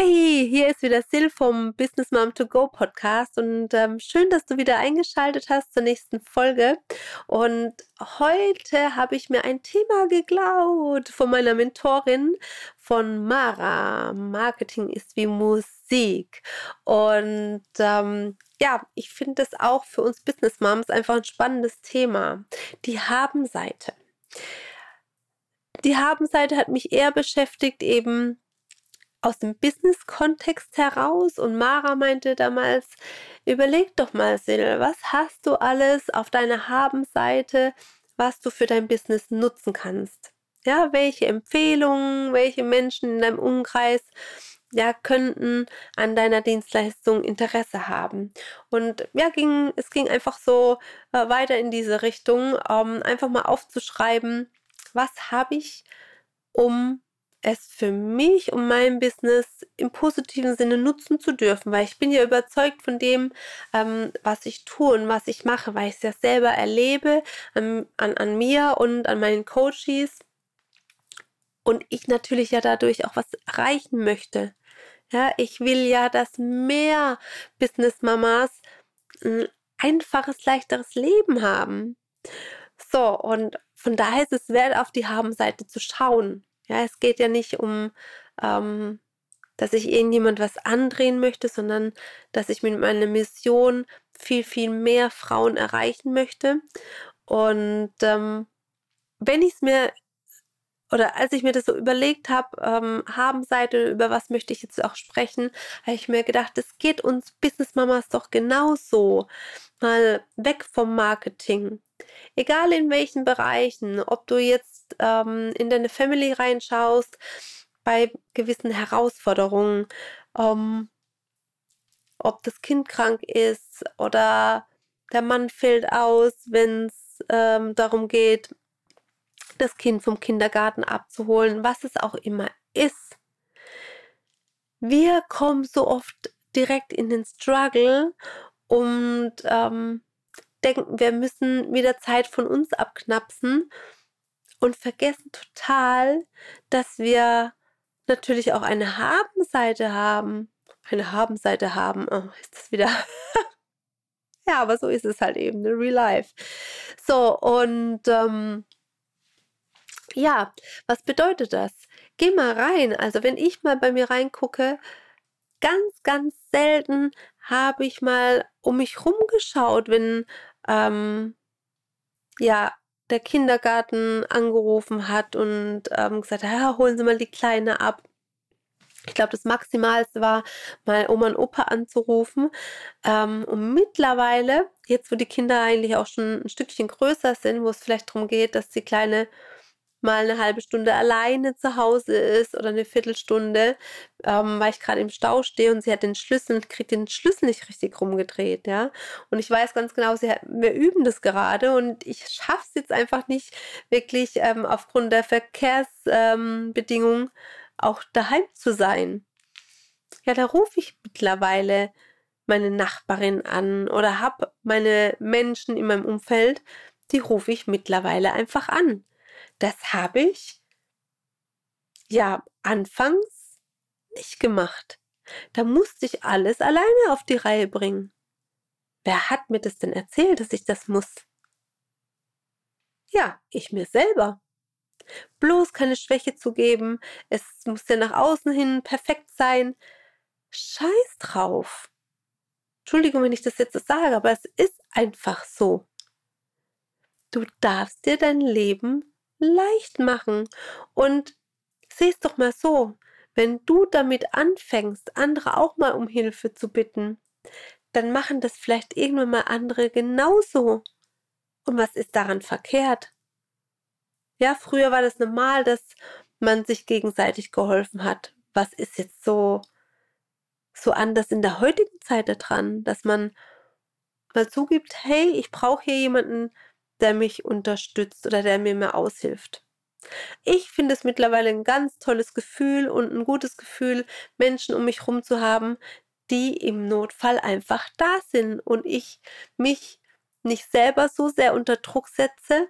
Hey, hier ist wieder Sil vom Business Mom to Go Podcast und ähm, schön, dass du wieder eingeschaltet hast zur nächsten Folge. Und heute habe ich mir ein Thema geklaut von meiner Mentorin von Mara. Marketing ist wie Musik. Und ähm, ja, ich finde das auch für uns Business Moms einfach ein spannendes Thema. Die Haben-Seite. Die Haben-Seite hat mich eher beschäftigt, eben aus dem Business-Kontext heraus und Mara meinte damals, überleg doch mal, Sil, was hast du alles auf deiner Haben-Seite, was du für dein Business nutzen kannst? Ja, welche Empfehlungen, welche Menschen in deinem Umkreis ja, könnten an deiner Dienstleistung Interesse haben. Und ja, ging, es ging einfach so äh, weiter in diese Richtung, ähm, einfach mal aufzuschreiben, was habe ich, um es für mich und mein Business im positiven Sinne nutzen zu dürfen, weil ich bin ja überzeugt von dem, ähm, was ich tue und was ich mache, weil ich es ja selber erlebe an, an, an mir und an meinen Coaches und ich natürlich ja dadurch auch was erreichen möchte. Ja, ich will ja, dass mehr Business-Mamas ein einfaches, leichteres Leben haben. So, und von daher ist es wert, auf die Haben-Seite zu schauen. Ja, es geht ja nicht um, ähm, dass ich irgendjemand was andrehen möchte, sondern dass ich mit meiner Mission viel, viel mehr Frauen erreichen möchte. Und ähm, wenn ich es mir oder als ich mir das so überlegt habe, ähm, Habenseite, über was möchte ich jetzt auch sprechen, habe ich mir gedacht, es geht uns Business Mamas doch genauso. Mal weg vom Marketing. Egal in welchen Bereichen, ob du jetzt ähm, in deine Family reinschaust, bei gewissen Herausforderungen, ähm, ob das Kind krank ist oder der Mann fällt aus, wenn es ähm, darum geht, das Kind vom Kindergarten abzuholen, was es auch immer ist. Wir kommen so oft direkt in den Struggle und ähm, denken, wir müssen wieder Zeit von uns abknapsen und vergessen total, dass wir natürlich auch eine Habenseite haben. Eine Habenseite haben. Oh, ist das wieder. ja, aber so ist es halt eben, ne? Real Life. So, und ähm, ja, was bedeutet das? Geh mal rein. Also wenn ich mal bei mir reingucke, ganz, ganz selten habe ich mal um mich rumgeschaut, wenn ähm, ja der Kindergarten angerufen hat und ähm, gesagt, ja, holen Sie mal die Kleine ab. Ich glaube, das Maximalste war, mal Oma und Opa anzurufen. Ähm, und mittlerweile, jetzt wo die Kinder eigentlich auch schon ein Stückchen größer sind, wo es vielleicht darum geht, dass die Kleine mal eine halbe Stunde alleine zu Hause ist oder eine Viertelstunde, ähm, weil ich gerade im Stau stehe und sie hat den Schlüssel, kriegt den Schlüssel nicht richtig rumgedreht, ja. Und ich weiß ganz genau, sie hat, wir üben das gerade und ich schaffe es jetzt einfach nicht wirklich ähm, aufgrund der Verkehrsbedingungen ähm, auch daheim zu sein. Ja, da rufe ich mittlerweile meine Nachbarin an oder habe meine Menschen in meinem Umfeld, die rufe ich mittlerweile einfach an. Das habe ich ja anfangs nicht gemacht. Da musste ich alles alleine auf die Reihe bringen. Wer hat mir das denn erzählt, dass ich das muss? Ja, ich mir selber. Bloß keine Schwäche zu geben, es muss ja nach außen hin perfekt sein. Scheiß drauf. Entschuldigung, wenn ich das jetzt sage, aber es ist einfach so. Du darfst dir dein Leben leicht machen. Und sieh's doch mal so, wenn du damit anfängst, andere auch mal um Hilfe zu bitten, dann machen das vielleicht irgendwann mal andere genauso. Und was ist daran verkehrt? Ja, früher war das normal, dass man sich gegenseitig geholfen hat. Was ist jetzt so, so anders in der heutigen Zeit daran, dass man mal zugibt, hey, ich brauche hier jemanden, der mich unterstützt oder der mir mehr aushilft. Ich finde es mittlerweile ein ganz tolles Gefühl und ein gutes Gefühl, Menschen um mich herum zu haben, die im Notfall einfach da sind und ich mich nicht selber so sehr unter Druck setze,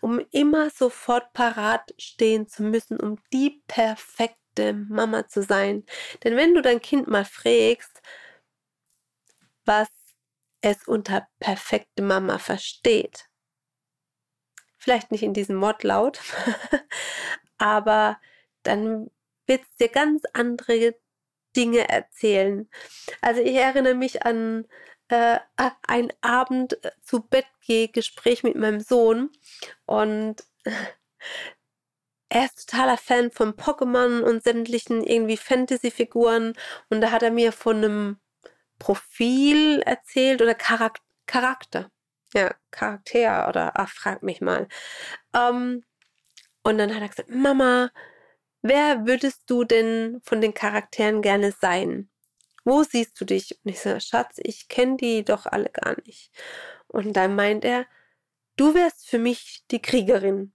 um immer sofort parat stehen zu müssen, um die perfekte Mama zu sein. Denn wenn du dein Kind mal fragst, was es unter perfekte Mama versteht, vielleicht nicht in diesem Wortlaut, aber dann wird es dir ganz andere Dinge erzählen. Also ich erinnere mich an äh, ein Abend äh, zu Bett gehe Gespräch mit meinem Sohn und er ist totaler Fan von Pokémon und sämtlichen irgendwie Fantasy-Figuren und da hat er mir von einem Profil erzählt oder Charak Charakter. Ja, Charakter oder ach, frag mich mal. Ähm, und dann hat er gesagt, Mama, wer würdest du denn von den Charakteren gerne sein? Wo siehst du dich? Und ich so, Schatz, ich kenne die doch alle gar nicht. Und dann meint er, du wärst für mich die Kriegerin.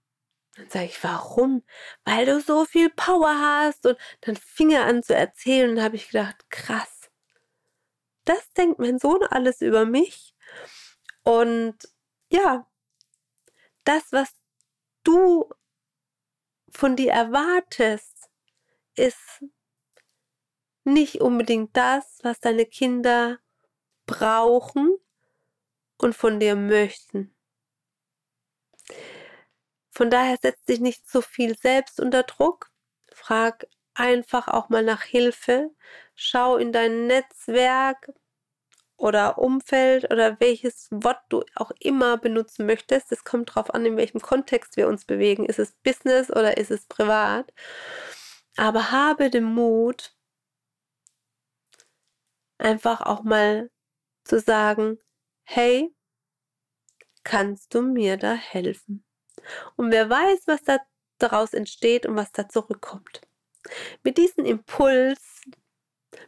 Dann sage ich, warum? Weil du so viel Power hast. Und dann fing er an zu erzählen und habe ich gedacht, krass. Das denkt mein Sohn alles über mich. Und ja, das, was du von dir erwartest, ist nicht unbedingt das, was deine Kinder brauchen und von dir möchten. Von daher setz dich nicht so viel selbst unter Druck. Frag einfach auch mal nach Hilfe. Schau in dein Netzwerk oder Umfeld oder welches Wort du auch immer benutzen möchtest. Es kommt darauf an, in welchem Kontext wir uns bewegen. Ist es Business oder ist es privat? Aber habe den Mut, einfach auch mal zu sagen, hey, kannst du mir da helfen? Und wer weiß, was da daraus entsteht und was da zurückkommt. Mit diesem Impuls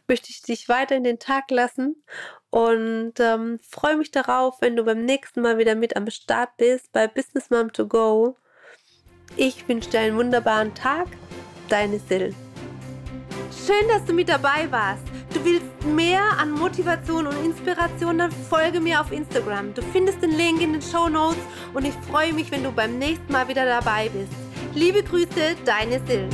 möchte ich dich weiter in den Tag lassen und ähm, freue mich darauf, wenn du beim nächsten Mal wieder mit am Start bist bei Business Mom to Go. Ich wünsche dir einen wunderbaren Tag. Deine Sil. Schön, dass du mit dabei warst. Du willst mehr an Motivation und Inspiration, dann folge mir auf Instagram. Du findest den Link in den Show Notes und ich freue mich, wenn du beim nächsten Mal wieder dabei bist. Liebe Grüße, deine Sil.